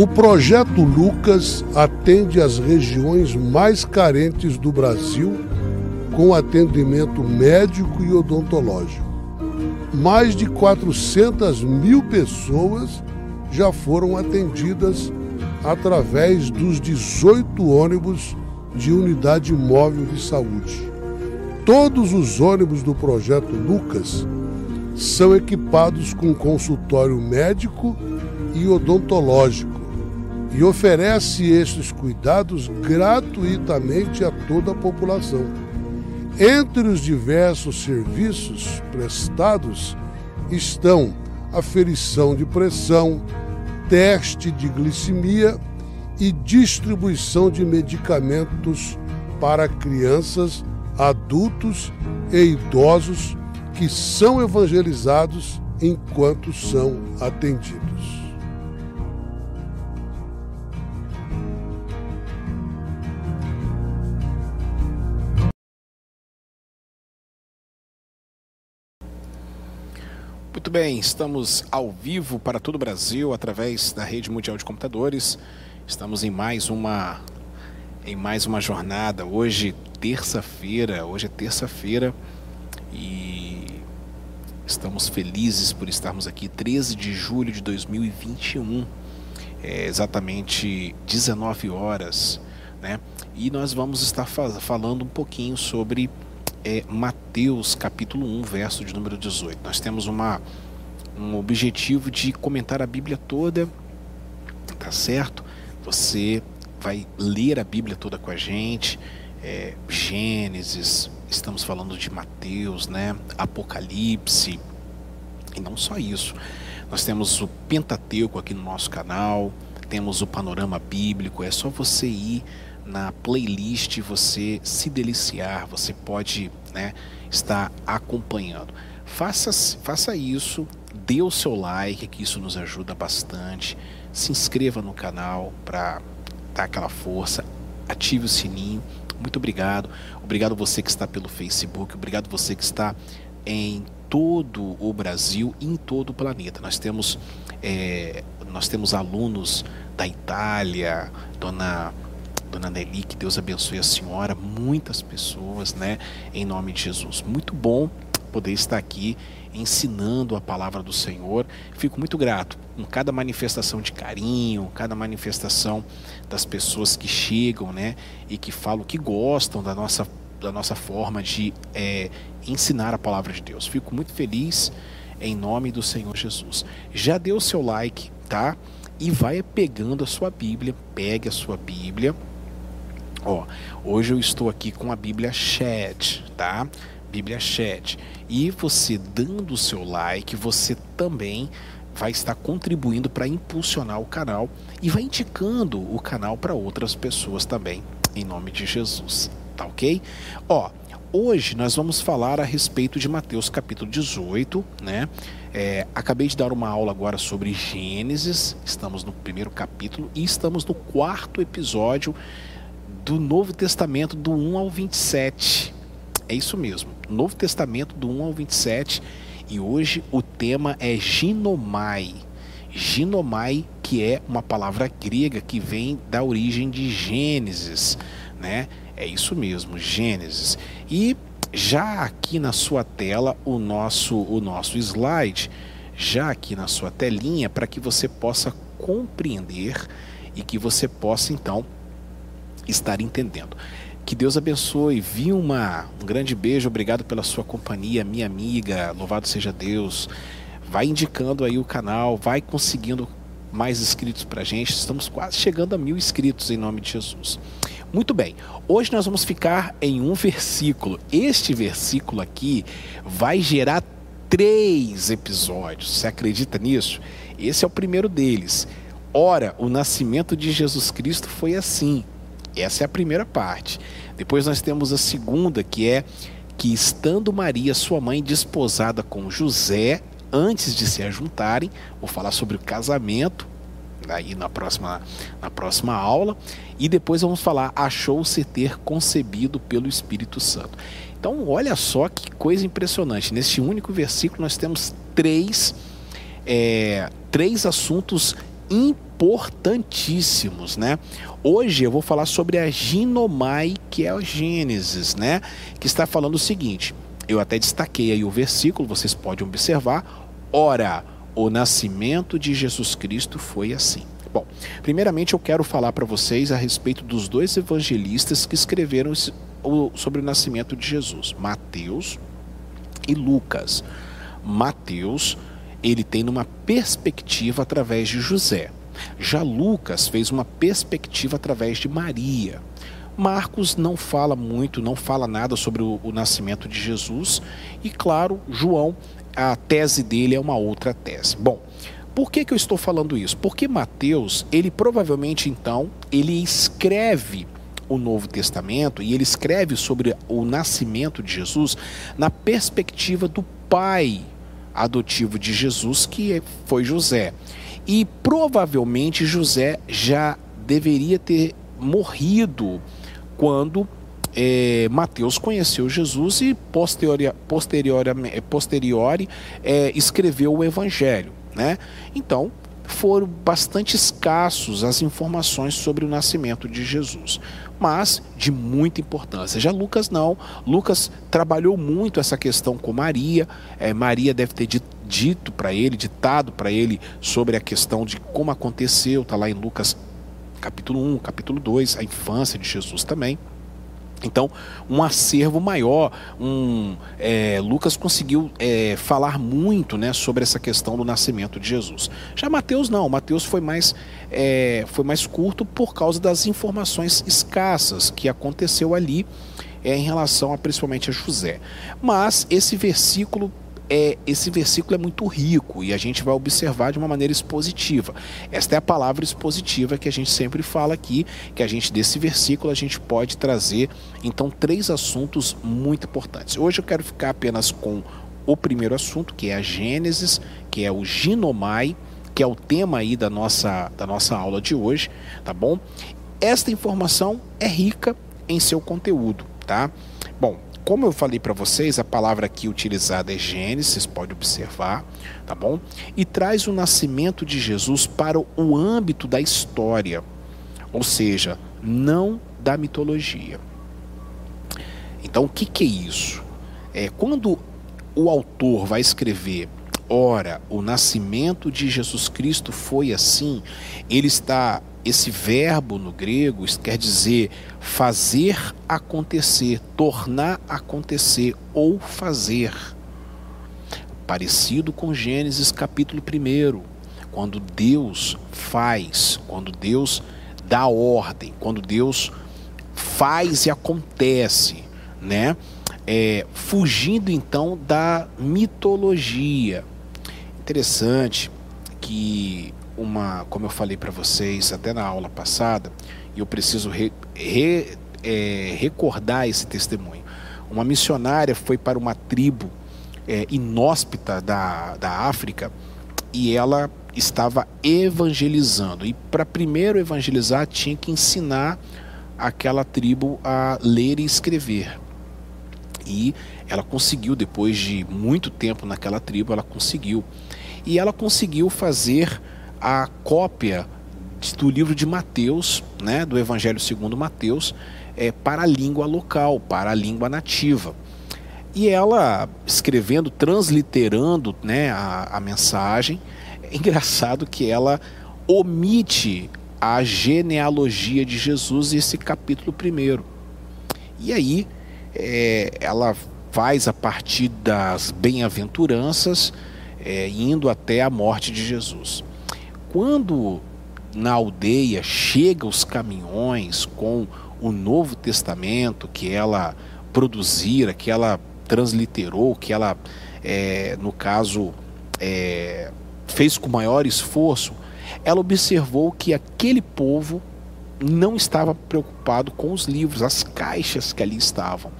O projeto Lucas atende as regiões mais carentes do Brasil com atendimento médico e odontológico. Mais de 400 mil pessoas já foram atendidas através dos 18 ônibus de unidade móvel de saúde. Todos os ônibus do projeto Lucas são equipados com consultório médico e odontológico e oferece estes cuidados gratuitamente a toda a população. Entre os diversos serviços prestados estão aferição de pressão, teste de glicemia e distribuição de medicamentos para crianças, adultos e idosos que são evangelizados enquanto são atendidos. Muito bem, estamos ao vivo para todo o Brasil através da rede mundial de computadores. Estamos em mais uma em mais uma jornada. Hoje, terça-feira, hoje é terça-feira e estamos felizes por estarmos aqui 13 de julho de 2021. É exatamente 19 horas, né? E nós vamos estar falando um pouquinho sobre é Mateus capítulo 1, verso de número 18. Nós temos uma, um objetivo de comentar a Bíblia toda, tá certo? Você vai ler a Bíblia toda com a gente, é, Gênesis, estamos falando de Mateus, né? Apocalipse, e não só isso. Nós temos o Pentateuco aqui no nosso canal, temos o panorama bíblico, é só você ir na playlist você se deliciar, você pode né, estar acompanhando. Faça, faça isso, dê o seu like, que isso nos ajuda bastante. Se inscreva no canal para dar aquela força, ative o sininho. Muito obrigado. Obrigado você que está pelo Facebook, obrigado você que está em todo o Brasil e em todo o planeta. Nós temos, é, nós temos alunos da Itália, dona Dona Nelly, que Deus abençoe a senhora, muitas pessoas, né? Em nome de Jesus. Muito bom poder estar aqui ensinando a palavra do Senhor. Fico muito grato com cada manifestação de carinho, cada manifestação das pessoas que chegam, né? E que falam que gostam da nossa, da nossa forma de é, ensinar a palavra de Deus. Fico muito feliz em nome do Senhor Jesus. Já deu o seu like, tá? E vai pegando a sua Bíblia, pegue a sua Bíblia Ó, hoje eu estou aqui com a Bíblia Chat, tá? Bíblia Chat. E você dando o seu like, você também vai estar contribuindo para impulsionar o canal e vai indicando o canal para outras pessoas também, em nome de Jesus, tá ok? Ó, hoje nós vamos falar a respeito de Mateus capítulo 18, né? É, acabei de dar uma aula agora sobre Gênesis, estamos no primeiro capítulo e estamos no quarto episódio do Novo Testamento, do 1 ao 27. É isso mesmo, Novo Testamento, do 1 ao 27. E hoje o tema é ginomai. Ginomai, que é uma palavra grega que vem da origem de Gênesis, né? É isso mesmo, Gênesis. E já aqui na sua tela o nosso o nosso slide, já aqui na sua telinha para que você possa compreender e que você possa então estar entendendo. Que Deus abençoe. Vilma, um grande beijo, obrigado pela sua companhia, minha amiga. Louvado seja Deus. Vai indicando aí o canal, vai conseguindo mais inscritos para gente. Estamos quase chegando a mil inscritos em nome de Jesus. Muito bem, hoje nós vamos ficar em um versículo. Este versículo aqui vai gerar três episódios. Você acredita nisso? Esse é o primeiro deles. Ora, o nascimento de Jesus Cristo foi assim. Essa é a primeira parte. Depois nós temos a segunda, que é que estando Maria, sua mãe, desposada com José, antes de se ajuntarem, vou falar sobre o casamento aí na próxima, na próxima aula, e depois vamos falar achou-se ter concebido pelo Espírito Santo. Então, olha só que coisa impressionante. Neste único versículo nós temos três, é, três assuntos importantíssimos, né? Hoje eu vou falar sobre a ginomai, que é a Gênesis, né? Que está falando o seguinte: eu até destaquei aí o versículo, vocês podem observar. Ora, o nascimento de Jesus Cristo foi assim. Bom, primeiramente eu quero falar para vocês a respeito dos dois evangelistas que escreveram sobre o nascimento de Jesus, Mateus e Lucas. Mateus, ele tem uma perspectiva através de José. Já Lucas fez uma perspectiva através de Maria. Marcos não fala muito, não fala nada sobre o, o nascimento de Jesus. E claro, João, a tese dele é uma outra tese. Bom, por que, que eu estou falando isso? Porque Mateus, ele provavelmente então, ele escreve o Novo Testamento e ele escreve sobre o nascimento de Jesus na perspectiva do pai adotivo de Jesus, que foi José. E provavelmente José já deveria ter morrido quando é, Mateus conheceu Jesus e posteriori, posteriori, posteriori é, escreveu o Evangelho. Né? Então, foram bastante escassos as informações sobre o nascimento de Jesus, mas de muita importância. Já Lucas não. Lucas trabalhou muito essa questão com Maria. É, Maria deve ter dito, dito para ele, ditado para ele sobre a questão de como aconteceu. Está lá em Lucas capítulo 1, capítulo 2, a infância de Jesus também. Então, um acervo maior, um, é, Lucas conseguiu é, falar muito né, sobre essa questão do nascimento de Jesus. Já Mateus não, Mateus foi mais, é, foi mais curto por causa das informações escassas que aconteceu ali é, em relação a principalmente a José. Mas esse versículo é, esse versículo é muito rico e a gente vai observar de uma maneira expositiva. Esta é a palavra expositiva que a gente sempre fala aqui, que a gente desse versículo a gente pode trazer então três assuntos muito importantes. Hoje eu quero ficar apenas com o primeiro assunto, que é a Gênesis, que é o ginomai, que é o tema aí da nossa, da nossa aula de hoje, tá bom? Esta informação é rica em seu conteúdo, tá? Bom, como eu falei para vocês, a palavra aqui utilizada é Gênesis, pode observar, tá bom? E traz o nascimento de Jesus para o âmbito da história, ou seja, não da mitologia. Então, o que, que é isso? É quando o autor vai escrever Ora, o nascimento de Jesus Cristo foi assim. Ele está esse verbo no grego quer dizer fazer acontecer, tornar acontecer ou fazer. Parecido com Gênesis capítulo 1, quando Deus faz, quando Deus dá ordem, quando Deus faz e acontece, né? É, fugindo então da mitologia interessante que uma, como eu falei para vocês até na aula passada, e eu preciso re, re, é, recordar esse testemunho. Uma missionária foi para uma tribo é, inóspita da, da África e ela estava evangelizando. E para primeiro evangelizar, tinha que ensinar aquela tribo a ler e escrever. E ela conseguiu, depois de muito tempo naquela tribo, ela conseguiu e ela conseguiu fazer a cópia do livro de Mateus, né, do Evangelho segundo Mateus, é, para a língua local, para a língua nativa. E ela escrevendo, transliterando né, a, a mensagem, é engraçado que ela omite a genealogia de Jesus esse capítulo primeiro. E aí é, ela faz a partir das bem-aventuranças é, indo até a morte de Jesus. Quando na aldeia chegam os caminhões com o Novo Testamento que ela produzira, que ela transliterou, que ela, é, no caso, é, fez com maior esforço, ela observou que aquele povo não estava preocupado com os livros, as caixas que ali estavam.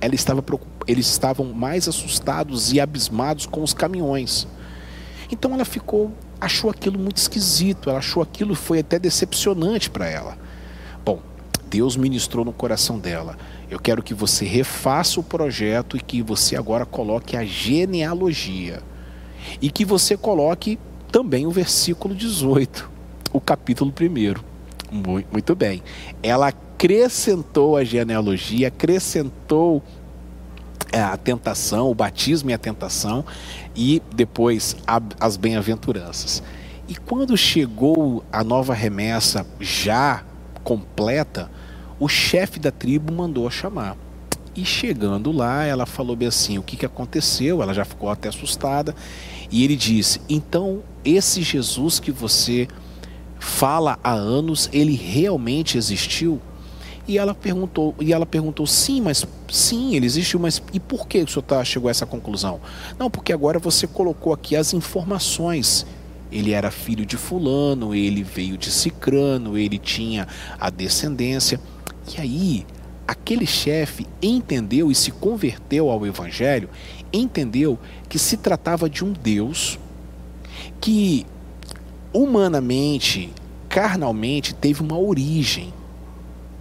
Ela estava preocupada eles estavam mais assustados e abismados com os caminhões. Então ela ficou, achou aquilo muito esquisito, ela achou aquilo foi até decepcionante para ela. Bom, Deus ministrou no coração dela. Eu quero que você refaça o projeto e que você agora coloque a genealogia. E que você coloque também o versículo 18. o capítulo primeiro. Muito bem. Ela acrescentou a genealogia, acrescentou a tentação, o batismo e a tentação, e depois as bem-aventuranças. E quando chegou a nova remessa já completa, o chefe da tribo mandou chamar. E chegando lá, ela falou bem assim: o que, que aconteceu? Ela já ficou até assustada. E ele disse: então, esse Jesus que você fala há anos, ele realmente existiu? E ela perguntou, e ela perguntou, sim, mas sim, ele existiu, mas e por que o senhor tá, chegou a essa conclusão? Não, porque agora você colocou aqui as informações. Ele era filho de fulano, ele veio de Cicrano, ele tinha a descendência. E aí, aquele chefe entendeu e se converteu ao evangelho, entendeu que se tratava de um Deus que humanamente, carnalmente teve uma origem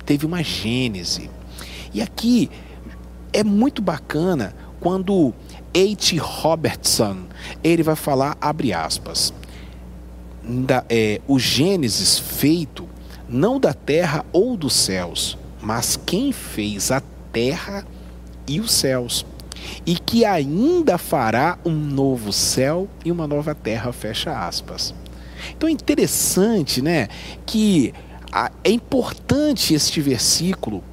teve uma gênese. E aqui é muito bacana quando H. Robertson ele vai falar, abre aspas, da, é, o Gênesis feito não da terra ou dos céus, mas quem fez a terra e os céus, e que ainda fará um novo céu e uma nova terra, fecha aspas. Então é interessante, né, que é importante este versículo.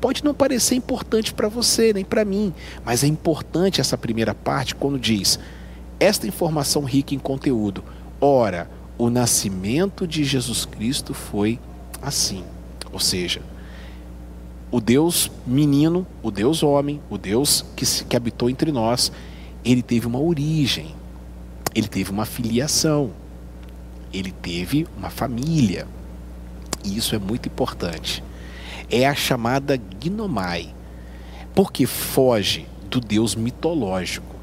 Pode não parecer importante para você, nem para mim, mas é importante essa primeira parte quando diz: esta informação rica em conteúdo. Ora, o nascimento de Jesus Cristo foi assim. Ou seja, o Deus menino, o Deus homem, o Deus que, que habitou entre nós, ele teve uma origem, ele teve uma filiação, ele teve uma família e isso é muito importante, é a chamada gnomai, porque foge do Deus mitológico,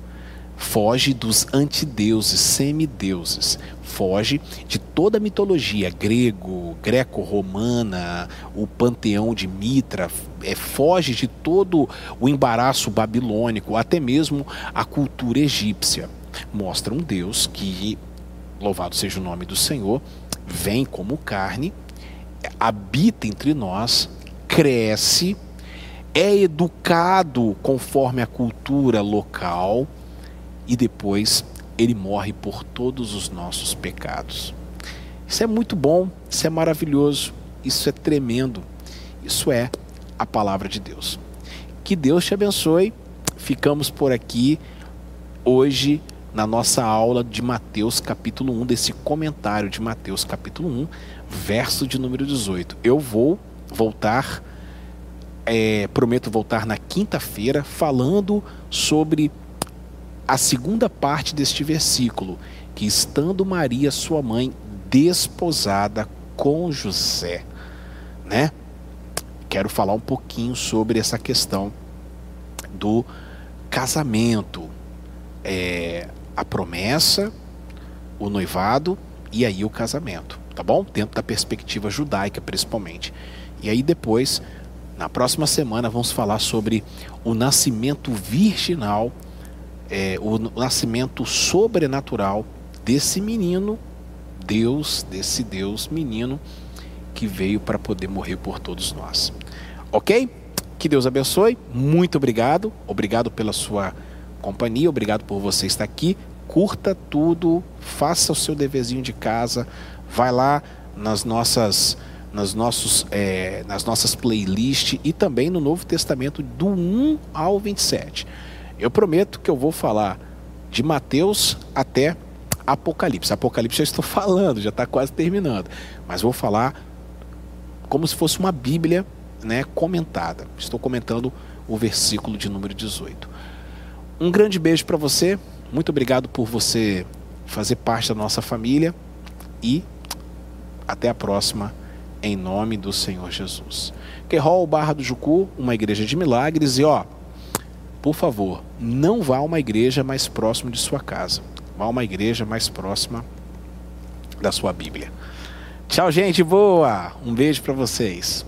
foge dos antideuses, semideuses, foge de toda a mitologia grego, greco-romana, o panteão de Mitra, é, foge de todo o embaraço babilônico, até mesmo a cultura egípcia. Mostra um Deus que, louvado seja o nome do Senhor, vem como carne habita entre nós, cresce, é educado conforme a cultura local e depois ele morre por todos os nossos pecados. Isso é muito bom, isso é maravilhoso, isso é tremendo. Isso é a palavra de Deus. Que Deus te abençoe. Ficamos por aqui hoje na nossa aula de Mateus capítulo 1, desse comentário de Mateus capítulo 1 verso de número 18. Eu vou voltar, é, prometo voltar na quinta-feira, falando sobre a segunda parte deste versículo, que estando Maria, sua mãe, desposada com José, né? Quero falar um pouquinho sobre essa questão do casamento, é, a promessa, o noivado e aí o casamento tá bom? Dentro da perspectiva judaica, principalmente. E aí depois, na próxima semana, vamos falar sobre o nascimento virginal, é, o nascimento sobrenatural desse menino, Deus, desse Deus menino que veio para poder morrer por todos nós. Ok? Que Deus abençoe. Muito obrigado. Obrigado pela sua companhia. Obrigado por você estar aqui. Curta tudo. Faça o seu deverzinho de casa vai lá nas nossas nas, nossos, é, nas nossas playlists e também no Novo Testamento do 1 ao 27. Eu prometo que eu vou falar de Mateus até Apocalipse. Apocalipse já estou falando, já está quase terminando. Mas vou falar como se fosse uma Bíblia né, comentada. Estou comentando o versículo de número 18. Um grande beijo para você. Muito obrigado por você fazer parte da nossa família e até a próxima, em nome do Senhor Jesus. Querol Barra do Jucu, uma igreja de milagres. E ó, por favor, não vá a uma igreja mais próxima de sua casa. Vá a uma igreja mais próxima da sua Bíblia. Tchau, gente boa. Um beijo para vocês.